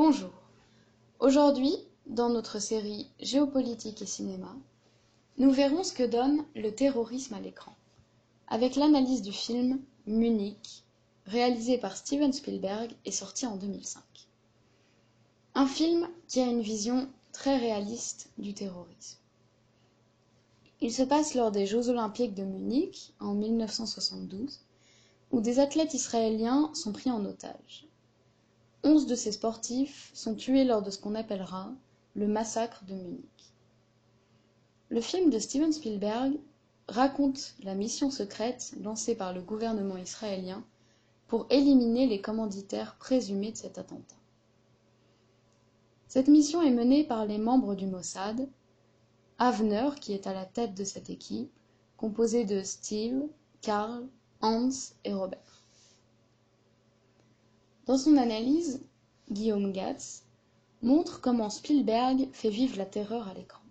Bonjour. Aujourd'hui, dans notre série Géopolitique et cinéma, nous verrons ce que donne le terrorisme à l'écran, avec l'analyse du film Munich, réalisé par Steven Spielberg et sorti en 2005. Un film qui a une vision très réaliste du terrorisme. Il se passe lors des Jeux olympiques de Munich en 1972, où des athlètes israéliens sont pris en otage. Onze de ces sportifs sont tués lors de ce qu'on appellera le massacre de Munich. Le film de Steven Spielberg raconte la mission secrète lancée par le gouvernement israélien pour éliminer les commanditaires présumés de cet attentat. Cette mission est menée par les membres du Mossad, Avner qui est à la tête de cette équipe, composée de Steve, Karl, Hans et Robert. Dans son analyse, Guillaume Gatz montre comment Spielberg fait vivre la terreur à l'écran.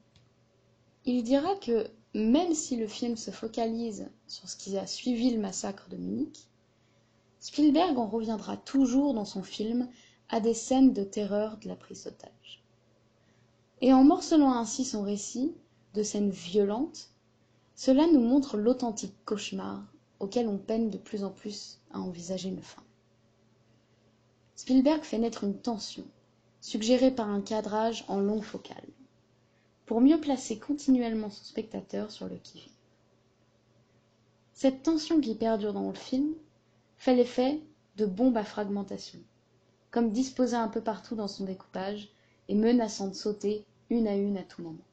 Il dira que même si le film se focalise sur ce qui a suivi le massacre de Munich, Spielberg en reviendra toujours dans son film à des scènes de terreur de la prise d'otage. Et en morcelant ainsi son récit de scènes violentes, cela nous montre l'authentique cauchemar auquel on peine de plus en plus à envisager une fin. Spielberg fait naître une tension, suggérée par un cadrage en longue focale, pour mieux placer continuellement son spectateur sur le qui-vive. Cette tension qui perdure dans le film fait l'effet de bombes à fragmentation, comme disposées un peu partout dans son découpage et menaçant de sauter une à une à tout moment.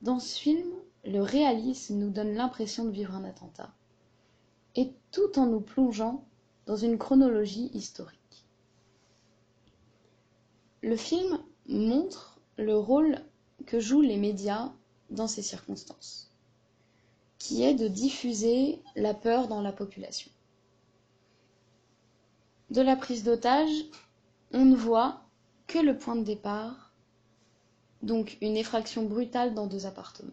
Dans ce film, le réalisme nous donne l'impression de vivre un attentat, et tout en nous plongeant dans une chronologie historique. Le film montre le rôle que jouent les médias dans ces circonstances, qui est de diffuser la peur dans la population. De la prise d'otage, on ne voit que le point de départ, donc une effraction brutale dans deux appartements.